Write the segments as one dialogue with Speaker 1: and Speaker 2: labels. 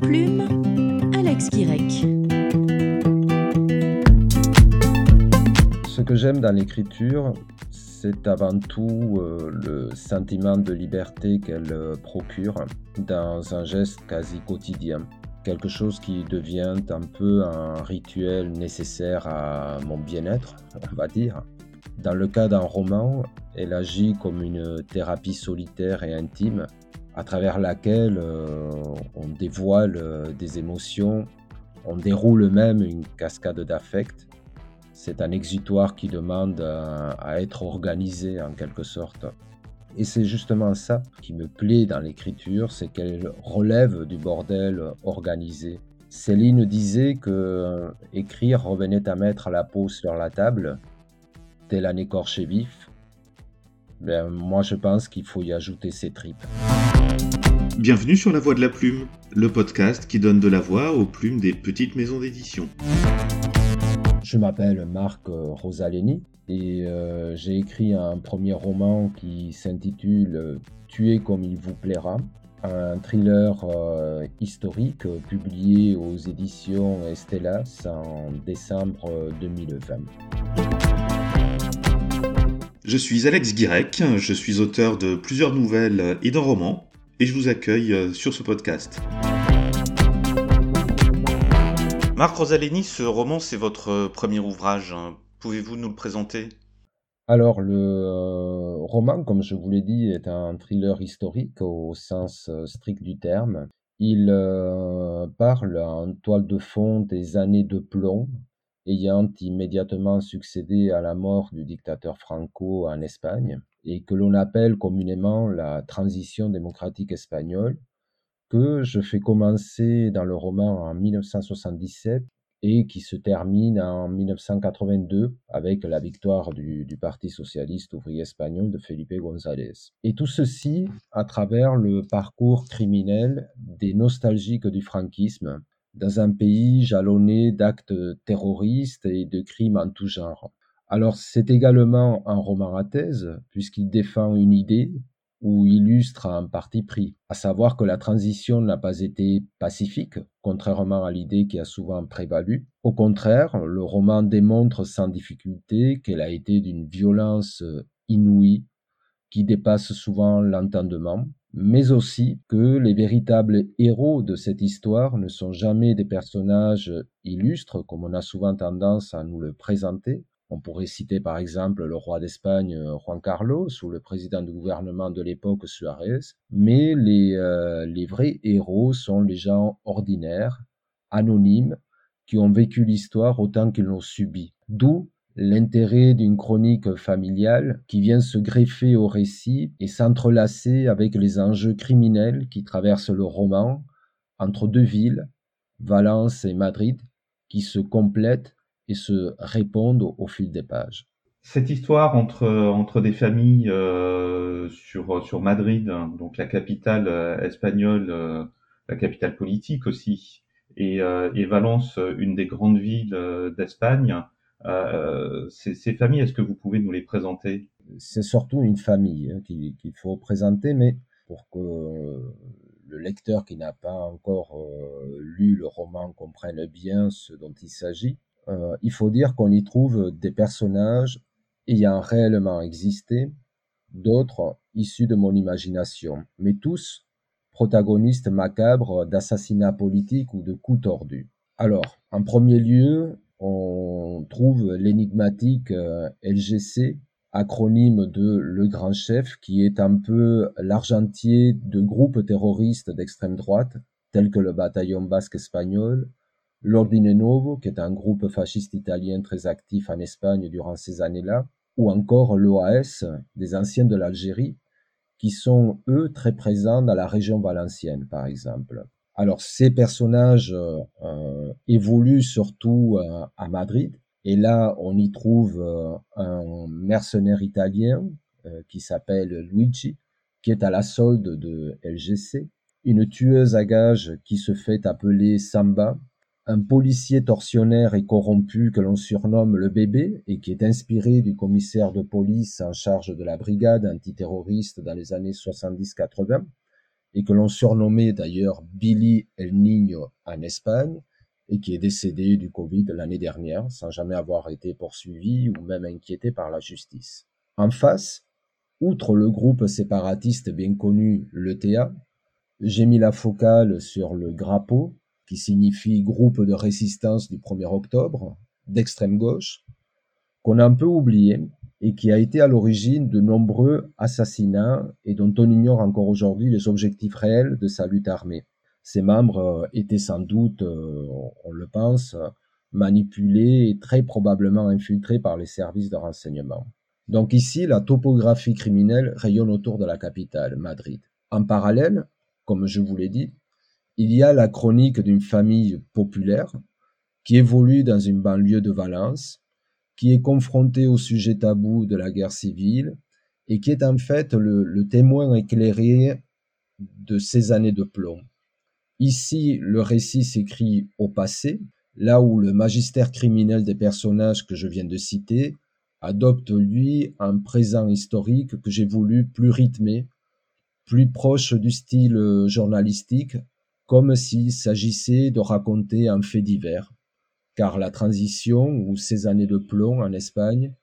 Speaker 1: plume, Alex Guirec.
Speaker 2: Ce que j'aime dans l'écriture, c'est avant tout euh, le sentiment de liberté qu'elle euh, procure dans un geste quasi quotidien. Quelque chose qui devient un peu un rituel nécessaire à mon bien-être, on va dire. Dans le cas d'un roman, elle agit comme une thérapie solitaire et intime à travers laquelle euh, on dévoile euh, des émotions, on déroule même une cascade d'affects. C'est un exutoire qui demande à, être organisé en quelque sorte. Et c'est justement ça qui me plaît dans l'écriture, c'est qu'elle relève du bordel organisé. Céline disait que euh, écrire revenait à mettre la peau sur la table, tel un écorché vif. Ben, moi je pense qu'il faut y ajouter ses tripes.
Speaker 3: Bienvenue sur La Voix de la Plume, le podcast qui donne de la voix aux plumes des petites maisons d'édition.
Speaker 2: Je m'appelle Marc Rosaleni et euh, j'ai écrit un premier roman qui s'intitule Tuer comme il vous plaira, un thriller euh, historique publié aux éditions Estelas en décembre 2020.
Speaker 3: Je suis Alex Guirec, je suis auteur de plusieurs nouvelles et d'un roman et je vous accueille euh, sur ce podcast. Marc Rosaleni, ce roman, c'est votre euh, premier ouvrage. Pouvez-vous nous le présenter?
Speaker 2: Alors, le euh, roman, comme je vous l'ai dit, est un thriller historique au sens strict du terme. Il parle en toile de fond des années de plomb ayant immédiatement succédé à la mort du dictateur Franco en Espagne et que l'on appelle communément la transition démocratique espagnole, que je fais commencer dans le roman en 1977 et qui se termine en 1982 avec la victoire du, Parti socialiste ouvrier espagnol de Felipe González. Et tout ceci à travers le parcours criminel des nostalgiques du franquisme dans un pays jalonné d'actes terroristes et de crimes en tout genre. Alors c'est également un roman à thèse, puisqu'il défend une idée ou illustre un parti pris, à savoir que la transition n'a pas été pacifique, contrairement à l'idée qui a souvent prévalu. Au contraire, le roman démontre sans difficulté qu'elle a été d'une violence inouïe, qui dépasse souvent l'entendement, mais aussi que les véritables héros de cette histoire ne sont jamais des personnages illustres, comme on a souvent tendance à nous le présenter, on pourrait citer par exemple le roi d'Espagne euh, Juan Carlos ou le président du gouvernement de l'époque Suarez, mais les, euh, les vrais héros sont les gens ordinaires, anonymes, qui ont vécu l'histoire autant qu'ils l'ont subi. D'où l'intérêt d'une chronique familiale qui vient se greffer au récit et s'entrelacer avec les enjeux criminels qui traversent le roman entre deux villes, Valence et Madrid, qui se complètent et se répondent au, fil des pages.
Speaker 3: Cette histoire entre, entre des familles euh, sur, sur Madrid, donc la capitale euh, espagnole, euh, la capitale politique aussi, et, et, Valence, une des grandes villes d'Espagne, ces, ces, familles, est-ce que vous pouvez nous les présenter?
Speaker 2: C'est surtout une famille hein, qu'il faut présenter, mais pour que le lecteur qui n'a pas encore lu le roman comprenne bien ce dont il s'agit, euh, il faut dire qu'on y trouve des personnages ayant réellement existé, d'autres issus de mon imagination, mais tous protagonistes macabres d'assassinats politiques ou de coups tordus. Alors, en premier lieu, on trouve l'énigmatique euh, LGC, acronyme de Le Grand Chef, qui est un peu l'argentier de groupes terroristes d'extrême droite, tels que le bataillon basque espagnol, l'Ordine Novo, qui est un groupe fasciste italien très actif en Espagne durant ces années-là, ou encore l'OAS, des anciens de l'Algérie, qui sont, eux, très présents dans la région valencienne, par exemple. Alors, ces personnages euh, évoluent surtout euh, à Madrid, et là, on y trouve euh, un mercenaire italien qui s'appelle Luigi, qui est à la solde de LGC, une tueuse à gages qui se fait appeler Samba, un policier tortionnaire et corrompu que l'on surnomme le bébé et qui est inspiré du commissaire de police en charge de la brigade antiterroriste dans les années 70-80 et que l'on surnommait d'ailleurs Billy El Niño en Espagne, et qui est décédé du Covid l'année dernière, sans jamais avoir été poursuivi ou même inquiété par la justice. En face, outre le groupe séparatiste bien connu, l'ETA, j'ai mis la focale sur le GRAPO, qui signifie groupe de résistance du 1er octobre, d'extrême gauche, qu'on a un peu oublié et qui a été à l'origine de nombreux assassinats et dont on ignore encore aujourd'hui les objectifs réels de sa lutte armée. Ses membres euh, étaient sans doute, euh, on le pense, manipulés et très probablement infiltrés par les services de renseignement. Donc ici, la topographie criminelle rayonne autour de la capitale, Madrid. En parallèle, comme je vous l'ai dit, il y a la chronique d'une famille populaire qui évolue dans une banlieue de Valence, qui est confrontée au sujet tabou de la guerre civile et qui est en fait le, témoin éclairé de ces années de plomb. Ici, le récit s'écrit au passé, là où le magistère criminel des personnages que je viens de citer adopte, lui, un présent historique que j'ai voulu plus rythmé, plus proche du style journalistique, comme s'il s'agissait de raconter un fait divers. Car la transition ou ces années de plomb en Espagne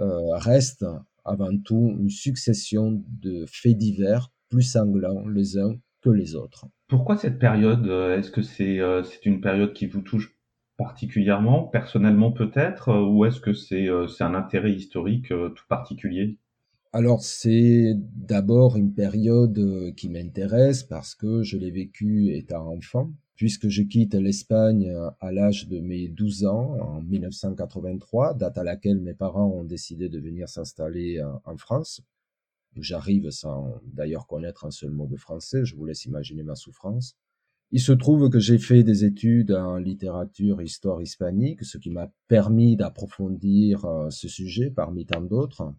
Speaker 2: euh, reste avant tout une succession de faits divers plus sanglants les uns que les autres.
Speaker 3: Pourquoi cette période euh, Est-ce que c'est euh, une période qui vous touche particulièrement, personnellement peut-être, euh, ou est-ce que c'est c'est un intérêt historique tout particulier?
Speaker 2: Alors c'est d'abord une période qui m'intéresse parce que je l'ai vécue étant enfant, puisque je quitte l'Espagne à l'âge de mes 12 ans en 1983, date à laquelle mes parents ont décidé de venir s'installer en France. J'arrive sans d'ailleurs connaître un seul mot de français, je vous laisse imaginer ma souffrance. Il se trouve que j'ai fait des études en littérature histoire hispanique, ce qui m'a permis d'approfondir euh, ce sujet parmi tant d'autres,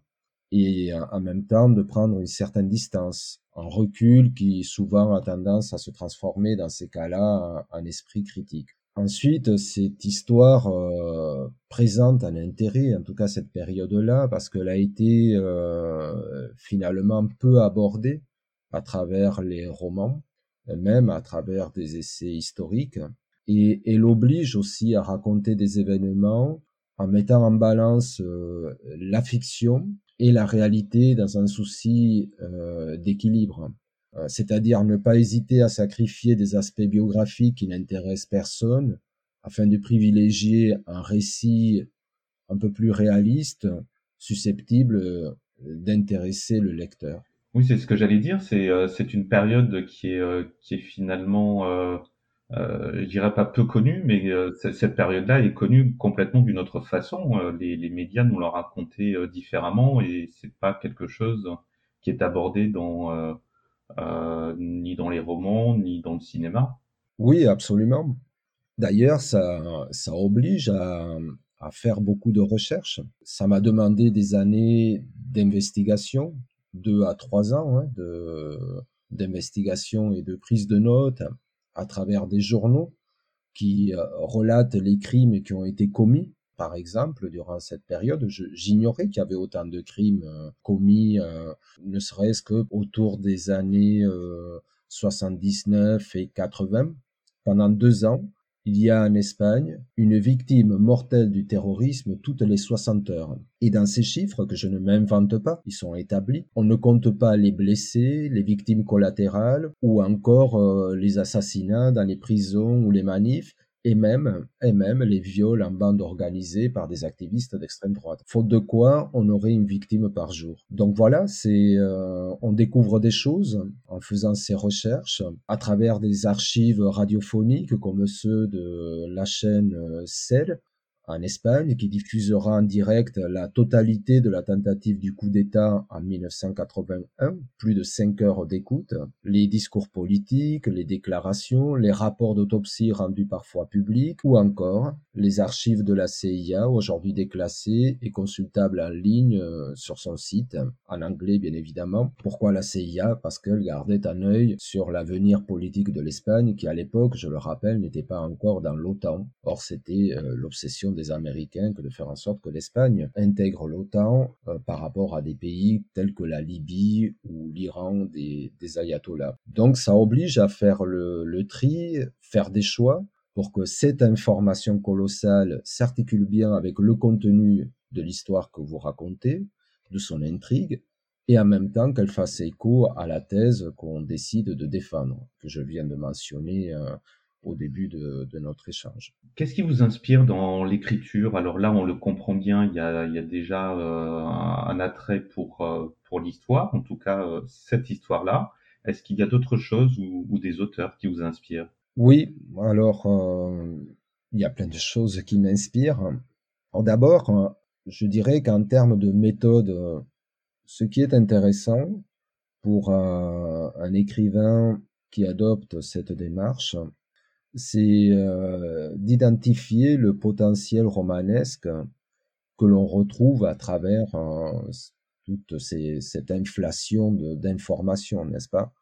Speaker 2: et en même temps de prendre une certaine distance, un recul qui souvent a tendance à se transformer dans ces cas-là en esprit critique. Ensuite, cette histoire euh, présente un intérêt, en tout cas cette période-là, parce qu'elle a été euh, finalement peu abordée à travers les romans, même à travers des essais historiques, et elle oblige aussi à raconter des événements en mettant en balance euh, la fiction et la réalité dans un souci d'équilibre. Euh, c'est-à-dire ne pas hésiter à sacrifier des aspects biographiques qui n'intéressent personne afin de privilégier un récit un peu plus réaliste, susceptible euh, d'intéresser le lecteur.
Speaker 3: Oui, c'est ce que j'allais dire. C'est euh, une période qui est qui est finalement, euh, je dirais pas peu connue, mais cette période-là est connue complètement d'une autre façon. les, les médias nous l'ont raconté différemment et c'est pas quelque chose qui est abordé dans euh, ni dans les romans, ni dans le cinéma.
Speaker 2: Oui, absolument. D'ailleurs, ça, ça oblige à, à faire beaucoup de recherches. Ça m'a demandé des années d'investigation, deux à trois ans hein, de, d'investigation et de prise de notes à travers des journaux qui euh, relatent les crimes qui ont été commis par exemple, durant cette période, j'ignorais qu'il y avait autant de crimes euh, commis, euh, ne serait-ce que autour des années 79 euh, et 80. Pendant deux ans, il y a en Espagne une victime mortelle du terrorisme toutes les 60 heures. Et dans ces chiffres, que je ne m'invente pas, ils sont établis, on ne compte pas les blessés, les victimes collatérales ou encore les assassinats dans les prisons ou les manifs, et même, et même les viols en bande organisée par des activistes d'extrême droite. Faute de quoi, on aurait une victime par jour. Donc voilà, c'est, euh, on découvre des choses en faisant ces recherches à travers des archives radiophoniques comme ceux de la chaîne euh, CEL, en Espagne, qui diffusera en direct la totalité de la tentative du coup d'État en 1981, plus de cinq heures d'écoute, les discours politiques, les déclarations, les rapports d'autopsie rendus parfois publics, ou encore les archives de la CIA, aujourd'hui déclassées et consultables en ligne euh, sur son site, en anglais bien évidemment. Pourquoi la CIA Parce qu'elle gardait un œil sur l'avenir politique de l'Espagne, qui à l'époque, je le rappelle, n'était pas encore dans l'OTAN. Or, c'était euh, l'obsession des Américains que de faire en sorte que l'Espagne intègre l'OTAN euh, par rapport à des pays tels que la Libye ou l'Iran des, ayatollahs. Donc ça oblige à faire le, le tri, faire des choix pour que cette information colossale s'articule bien avec le contenu de l'histoire que vous racontez, de son intrigue, et en même temps qu'elle fasse écho à la thèse qu'on décide de défendre, que je viens de mentionner euh, au début de, notre échange.
Speaker 3: Qu'est-ce qui vous inspire dans l'écriture? Alors là, on le comprend bien, il y a, déjà euh, un, attrait pour, euh, pour l'histoire, en tout cas cette histoire-là. Est-ce qu'il y a d'autres choses ou, des auteurs qui vous inspirent?
Speaker 2: Oui, alors il y a plein de choses qui m'inspirent. D'abord, je dirais qu'en termes de méthode ce qui est intéressant pour un, écrivain qui adopte cette démarche, c'est euh, d'identifier le potentiel romanesque que l'on retrouve à travers euh, toute cette inflation d'informations, n'est-ce pas?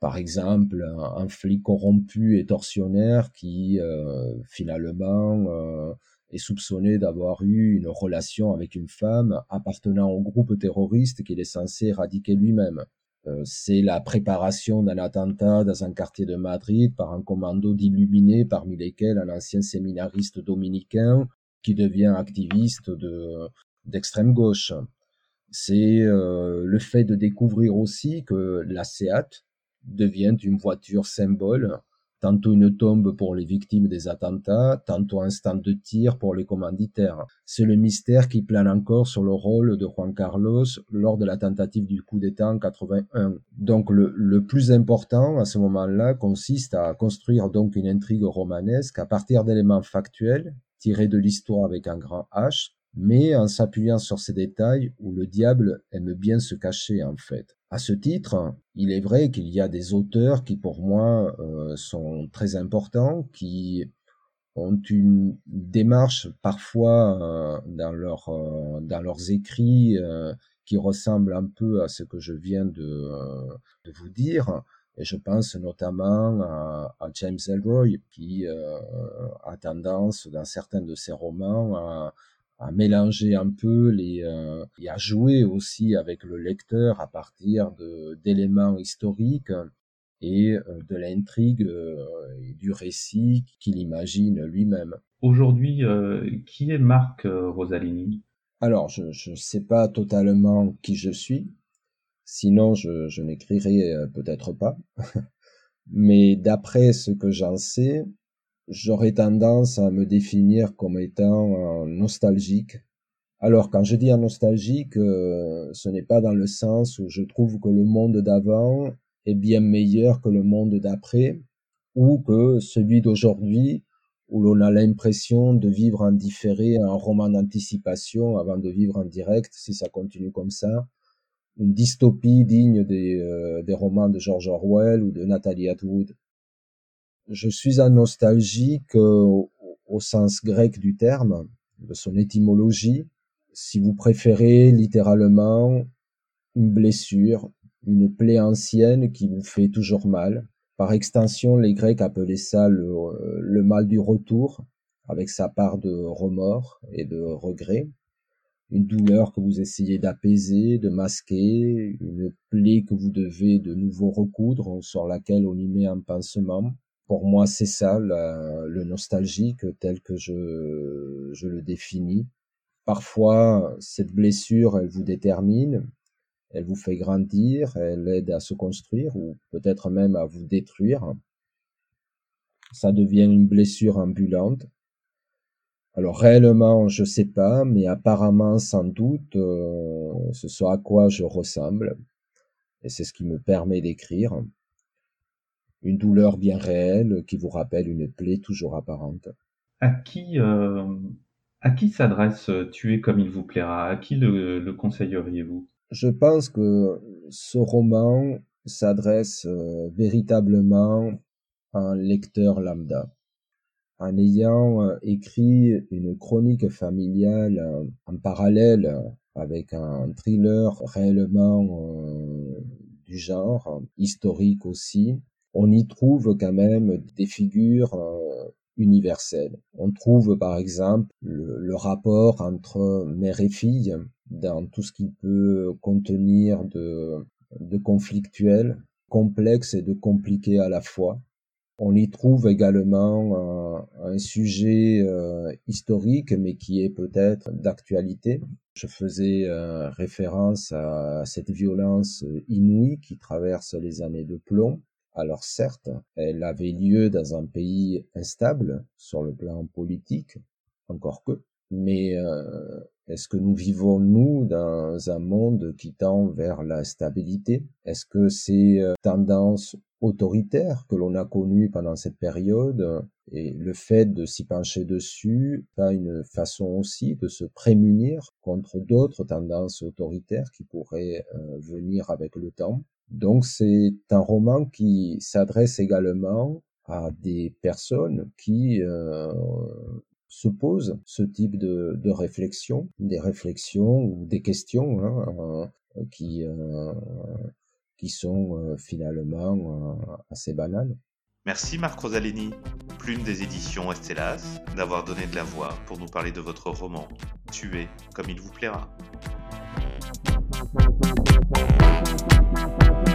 Speaker 2: Par exemple, un, flic corrompu et tortionnaire qui euh, finalement est soupçonné d'avoir eu une relation avec une femme appartenant au groupe terroriste qu'il est censé éradiquer lui-même. Euh, c'est la préparation d'un attentat dans un quartier de Madrid par un commando d'illuminés, parmi lesquels un ancien séminariste dominicain qui devient activiste de d'extrême gauche. C'est euh, le fait de découvrir aussi que la SEAT devient une voiture symbole tantôt une tombe pour les victimes des attentats, tantôt un stand de tir pour les commanditaires. C'est le mystère qui plane encore sur le rôle de Juan Carlos lors de la tentative du coup d'État en 81. Donc le, le plus important à ce moment-là consiste à construire donc une intrigue romanesque à partir d'éléments factuels tirés de l'histoire avec un grand H, mais en s'appuyant sur ces détails où le diable aime bien se cacher en fait. À ce titre, il est vrai qu'il y a des auteurs qui pour moi euh, sont très importants, qui ont une démarche parfois euh, euh, dans leurs écrits qui ressemble un peu à ce que je viens de, vous dire. Et je pense notamment à, à James Elroy, qui a tendance, dans certains de ses romans, à, à mélanger un peu les euh, et à jouer aussi avec le lecteur à partir de d'éléments historiques et euh, de l'intrigue euh, et du récit qu'il imagine lui-même.
Speaker 3: Aujourd'hui, qui est Marc Rosalini?
Speaker 2: Alors, je ne sais pas totalement qui je suis, sinon je, je n'écrirais peut-être pas. Mais d'après ce que j'en sais, j'aurais tendance à me définir comme étant nostalgique. Alors quand je dis nostalgique, euh, ce n'est pas dans le sens où je trouve que le monde d'avant est bien meilleur que le monde d'après, ou que celui d'aujourd'hui, où l'on a l'impression de vivre en différé un roman d'anticipation avant de vivre en direct, si ça continue comme ça, une dystopie digne des, euh, des romans de George Orwell ou de Nathalie Atwood je suis un nostalgique au sens grec du terme, de son étymologie. Si vous préférez littéralement une blessure, une plaie ancienne qui vous fait toujours mal. Par extension, les Grecs appelaient ça le, le mal du retour, avec sa part de remords et de regret. Une douleur que vous essayez d'apaiser, de masquer, une plaie que vous devez de nouveau recoudre, sur laquelle on y met un pansement pour moi, c'est ça le nostalgique tel que je, le définis. Parfois, cette blessure, elle vous détermine, elle vous fait grandir, elle aide à se construire ou peut-être même à vous détruire. Ça devient une blessure ambulante. Alors réellement, je sais pas, mais apparemment, sans doute, euh, ce soit à quoi je ressemble. Et c'est ce qui me permet d'écrire une douleur bien réelle qui vous rappelle une plaie toujours apparente.
Speaker 3: À qui, euh, à qui s'adresse euh, Tuer comme il vous plaira? À qui le, conseilleriez-vous?
Speaker 2: Je pense que ce roman s'adresse euh, véritablement à un lecteur lambda. En ayant écrit une chronique familiale en parallèle avec un thriller réellement du genre, historique aussi, on y trouve quand même des figures euh, universelle. On trouve par exemple le, rapport entre mère et fille dans tout ce qui peut contenir de, conflictuel, complexe et de compliqué à la fois. On y trouve également un, sujet euh, historique, mais qui est peut-être d'actualité. Je faisais euh, référence à cette violence inouïe qui traverse les années de plomb. Alors certes, elle avait lieu dans un pays instable sur le plan politique, encore que, mais euh, est-ce que nous vivons, nous, dans un monde qui tend vers la stabilité? Est-ce que ces tendances autoritaire que l'on a connu pendant cette période et le fait de s'y pencher dessus pas une façon aussi de se prémunir contre d'autres tendances autoritaires qui pourraient euh, venir avec le temps? Donc c'est un roman qui s'adresse également à des personnes qui euh, se posent ce type de, de réflexion, des réflexions ou des questions hein, euh, qui qui sont euh, finalement euh, assez banales.
Speaker 3: Merci Marc Rosalini, Plume des éditions Estelas, d'avoir donné de la voix pour nous parler de votre roman, Tuer comme il vous plaira. Bye.